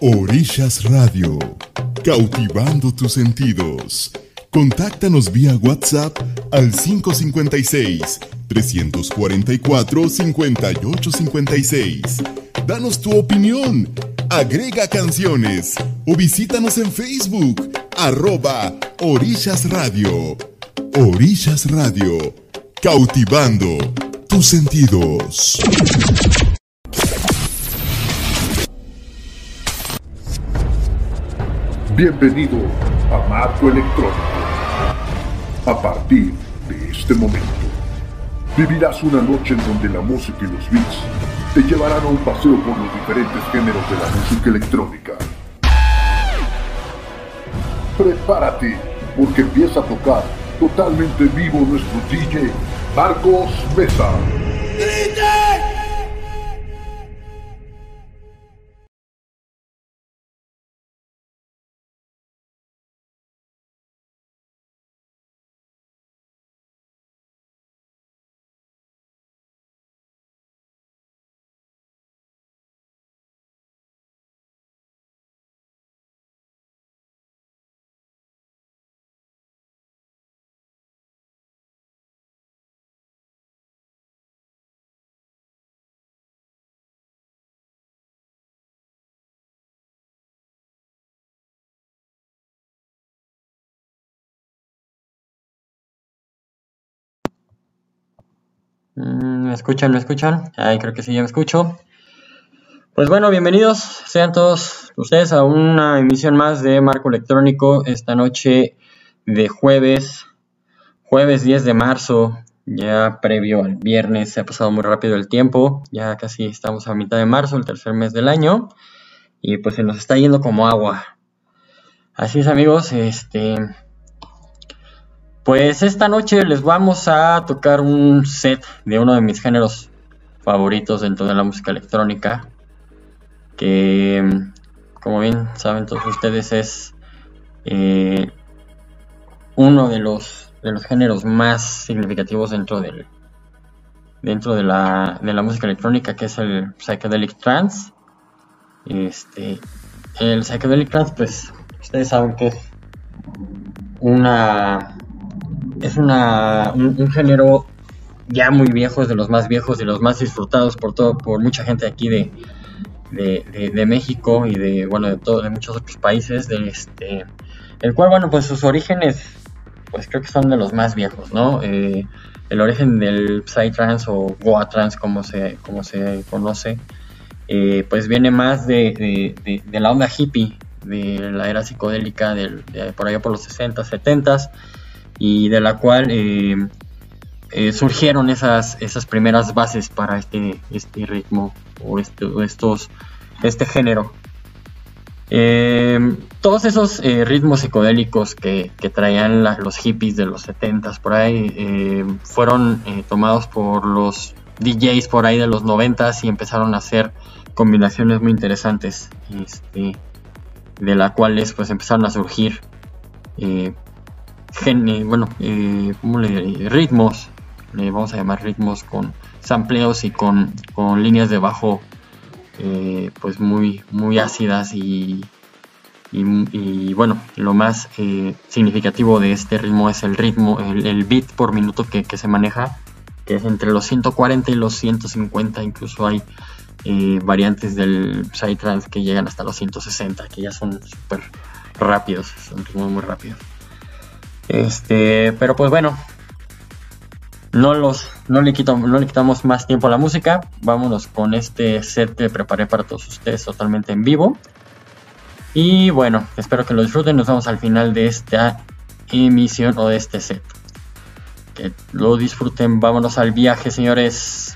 Orillas Radio, cautivando tus sentidos. Contáctanos vía WhatsApp al 556-344-5856. Danos tu opinión, agrega canciones o visítanos en Facebook, arroba Orillas Radio. Orillas Radio, cautivando tus sentidos. Bienvenido a Marco Electrónico. A partir de este momento, vivirás una noche en donde la música y los beats te llevarán a un paseo por los diferentes géneros de la música electrónica. Prepárate, porque empieza a tocar totalmente vivo nuestro DJ Marcos Mesa. ¿Me escuchan? ¿Me escuchan? Ay, creo que sí, ya me escucho. Pues bueno, bienvenidos sean todos ustedes a una emisión más de Marco Electrónico esta noche de jueves, jueves 10 de marzo, ya previo al viernes, se ha pasado muy rápido el tiempo, ya casi estamos a mitad de marzo, el tercer mes del año, y pues se nos está yendo como agua. Así es amigos, este, pues esta noche les vamos a tocar un set de uno de mis géneros favoritos dentro de la música electrónica. Que, como bien saben todos ustedes, es eh, uno de los, de los géneros más significativos dentro del dentro de la, de la música electrónica, que es el psychedelic trance. Este, el psychedelic trance, pues ustedes saben que es una es una, un, género ya muy viejo, es de los más viejos, de los más disfrutados por todo, por mucha gente aquí de, de, México y de bueno de todo, de muchos otros países, de este, el cual bueno pues sus orígenes pues creo que son de los más viejos, ¿no? Eh, el origen del Psytrance o Goa Trance como se, como se conoce, eh, pues viene más de, de, la onda hippie, de la era psicodélica de, por allá por los 60, 70 y de la cual eh, eh, surgieron esas, esas primeras bases para este, este ritmo o, este, estos, este género. Eh, todos esos ritmos psicodélicos que, traían los hippies de los 70s por ahí fueron tomados por los DJs por ahí de los 90s y empezaron a hacer combinaciones muy interesantes este, de las cuales pues empezaron a surgir bueno, eh, le ritmos, le vamos a llamar ritmos con sampleos y con, con líneas de bajo eh, pues muy, muy ácidas y, y, bueno, lo más eh, significativo de este ritmo es el ritmo, el, beat por minuto que, se maneja, que es entre los 140 y los 150, incluso hay variantes del Psytrance que llegan hasta los 160, que ya son súper rápidos, son ritmos muy rápidos. Este, pero pues bueno, no los no le quitamos no le quitamos más tiempo a la música. Vámonos con este set que preparé para todos ustedes totalmente en vivo. Y bueno, espero que lo disfruten. Nos vemos al final de esta emisión o de este set. Que lo disfruten. Vámonos al viaje, señores.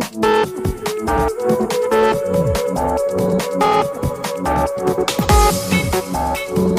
Thank you.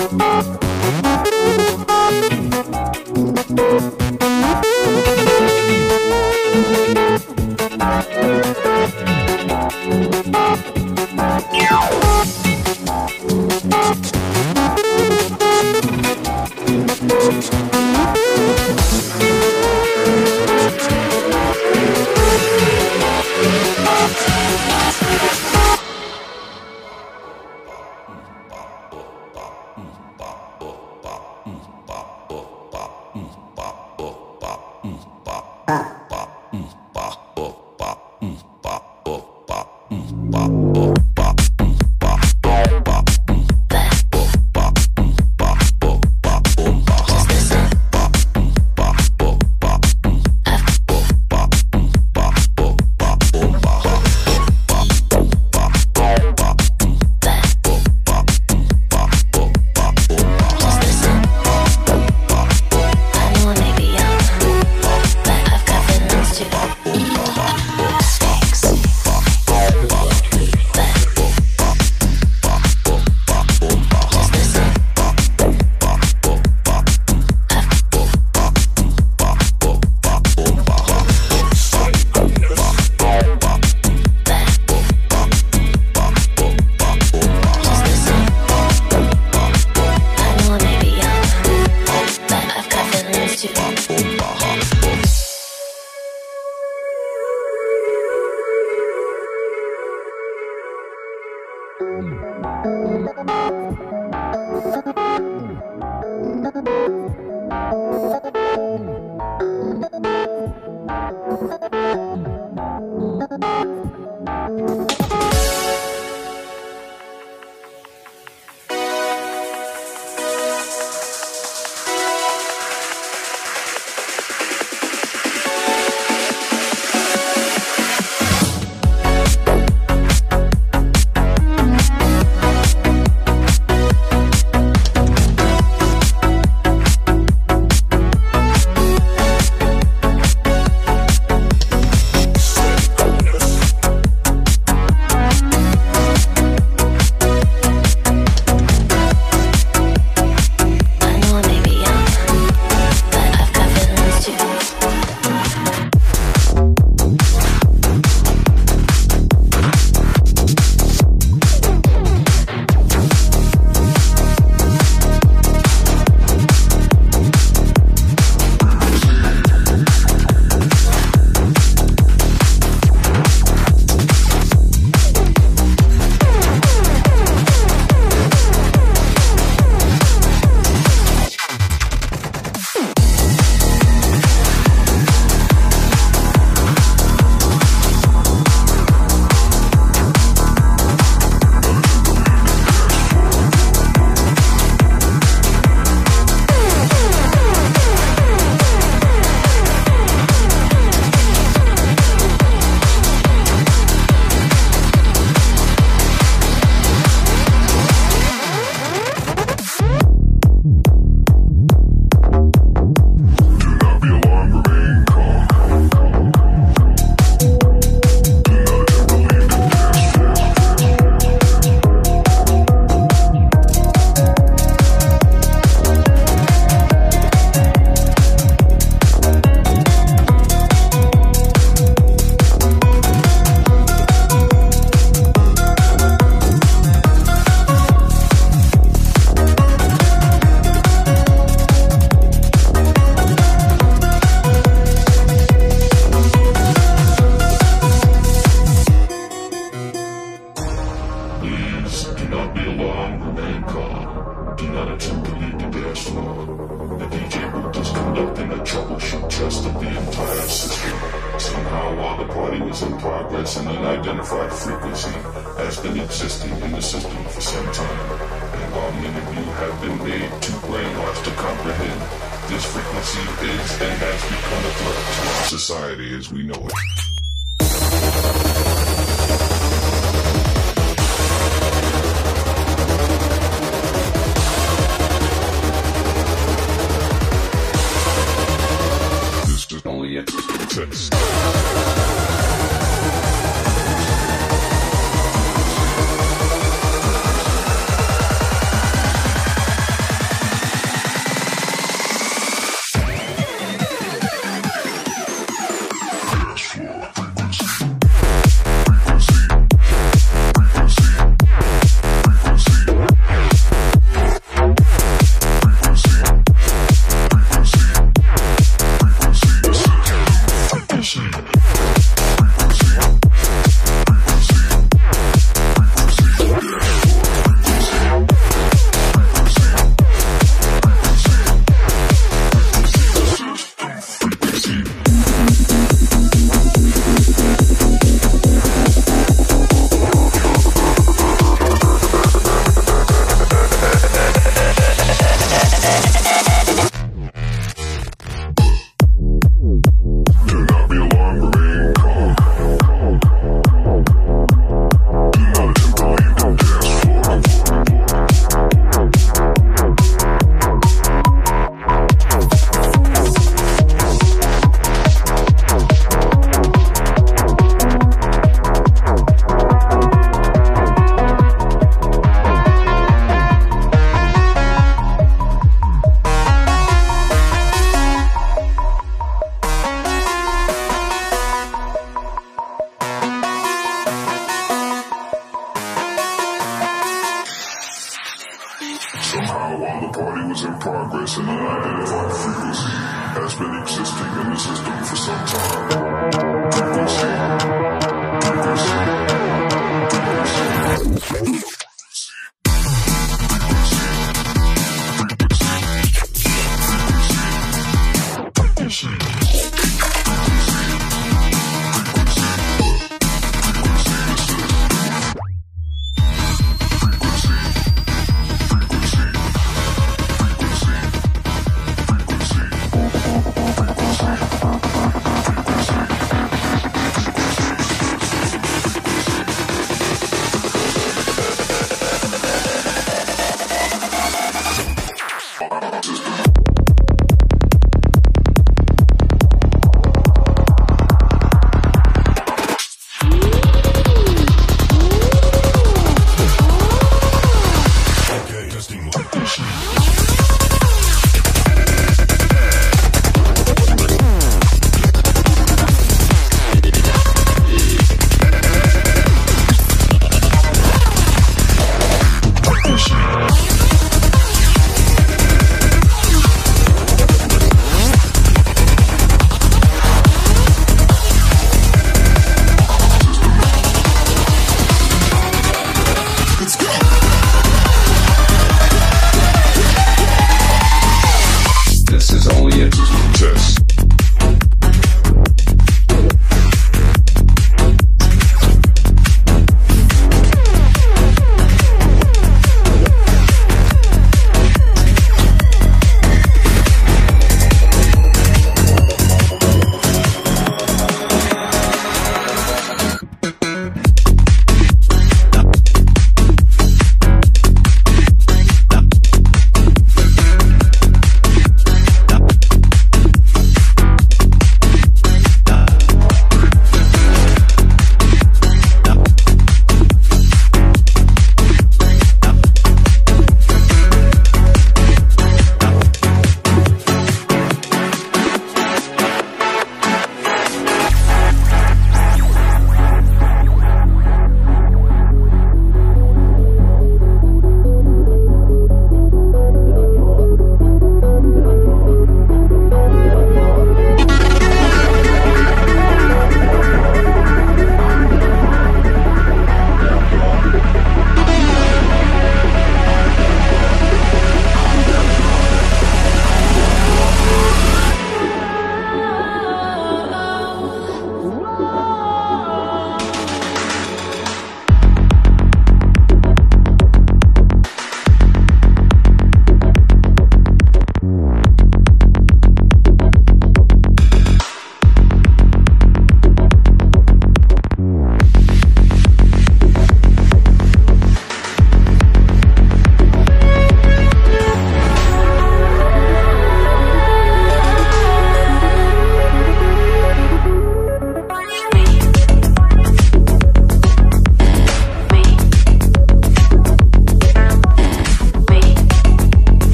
We know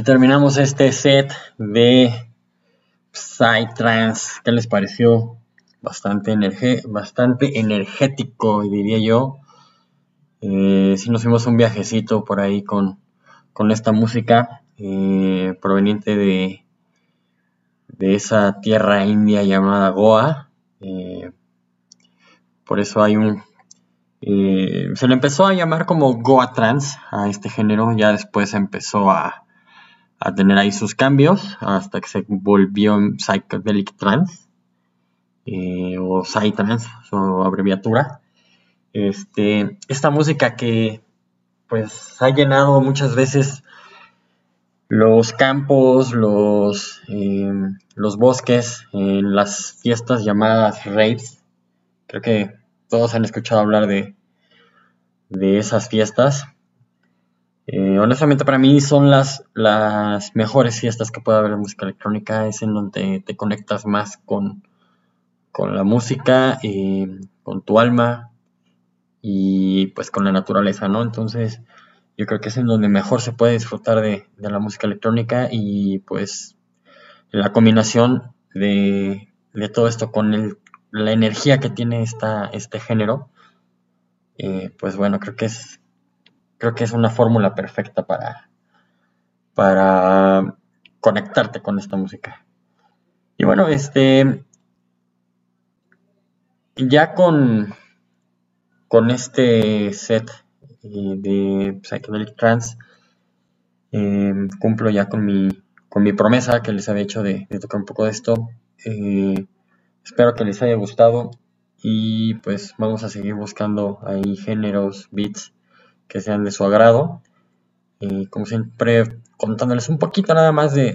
Así terminamos este set de Psytrance. ¿Qué les pareció? Bastante, bastante energético, diría yo. Eh, si nos fuimos un viajecito por ahí con, esta música eh, proveniente de, de esa tierra india llamada Goa. Eh, por eso hay un se le empezó a llamar como Goa Trans a este género, ya después empezó a, tener ahí sus cambios hasta que se volvió Psychedelic Trans eh, o Psytrance, su abreviatura. Este, esta música que pues ha llenado muchas veces los campos, los, eh, los bosques, en las fiestas llamadas raves. Creo que todos han escuchado hablar de, de esas fiestas. Eh, honestamente para mí son las, las mejores fiestas que puede haber en música electrónica. Es en donde te conectas más con, con la música, eh, con tu alma y pues con la naturaleza, ¿no? Entonces yo creo que es en donde mejor se puede disfrutar de, de la música electrónica y pues la combinación de, de todo esto con el la energía que tiene esta, este género, eh, pues bueno, creo que es, creo que es una fórmula perfecta para, para conectarte con esta música. Y bueno, este, ya con, con este set eh, de Psychedelic Trance, eh, cumplo ya con mi, con mi promesa que les había hecho de, de tocar un poco de esto. Espero que les haya gustado y pues vamos a seguir buscando ahí géneros, beats que sean de su agrado. Y como siempre, contándoles un poquito nada más de,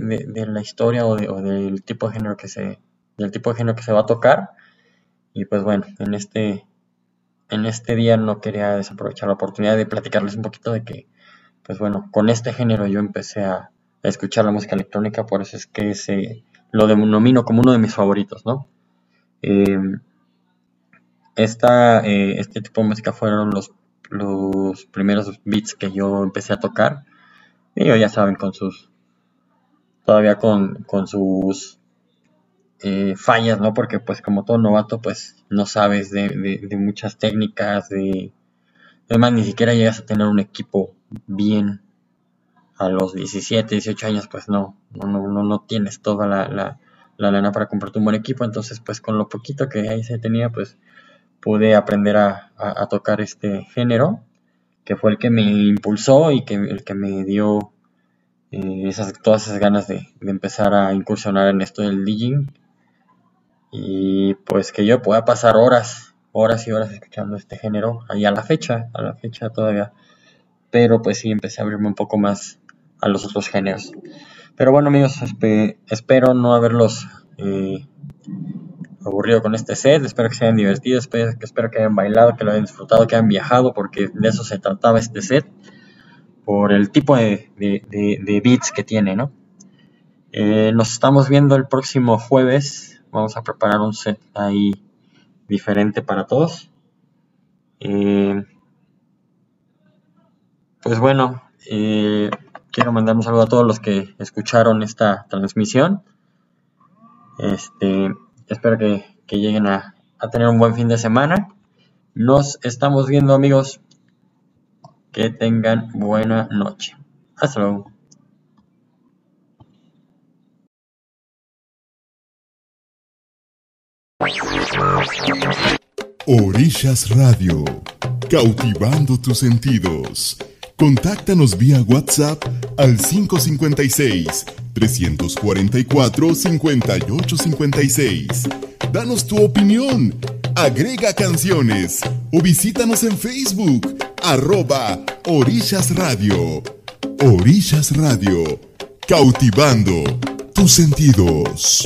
la historia o, del tipo de género que se del tipo de género que se va a tocar. Y pues bueno, en este en este día no quería desaprovechar la oportunidad de platicarles un poquito de que, pues bueno, con este género yo empecé a, escuchar la música electrónica, por eso es que se, lo denomino como uno de mis favoritos, ¿no? Eh, esta, eh, este tipo de música fueron los, los primeros beats que yo empecé a tocar. Y ya saben, con sus. Todavía con, con sus eh, fallas, ¿no? Porque, pues, como todo novato, pues no sabes de, muchas técnicas. De, además, ni siquiera llegas a tener un equipo bien a los 17, 18 años, pues no, no, no, no tienes toda la, la lana para comprarte un buen equipo. Entonces, pues con lo poquito que ahí se tenía, pues pude aprender a, tocar este género, que fue el que me impulsó y que el que me dio eh, esas, todas esas ganas de, empezar a incursionar en esto del DJing. Y pues que yo pueda pasar horas, horas y horas escuchando este género, ahí a la fecha, a la fecha todavía. Pero pues sí, empecé a abrirme un poco más a los otros géneros. Pero bueno amigos, espero no haberlos eh, aburrido con este set, espero que se hayan divertido, espero, espero que hayan bailado, que lo hayan disfrutado, que hayan viajado, porque de eso se trataba este set, por el tipo de, beats que tiene, ¿no? Eh, nos estamos viendo el próximo jueves, vamos a preparar un set ahí diferente para todos. Eh, pues bueno, quiero mandar un saludo a todos los que escucharon esta transmisión. Este, espero que, lleguen a, tener un buen fin de semana. Nos estamos viendo amigos. Que tengan buena noche. Hasta luego. Orillas Radio, cautivando tus sentidos. Contáctanos vía WhatsApp al 556-344-5856. Danos tu opinión, agrega canciones o visítanos en Facebook, arroba Orillas Radio. Orillas Radio, cautivando tus sentidos.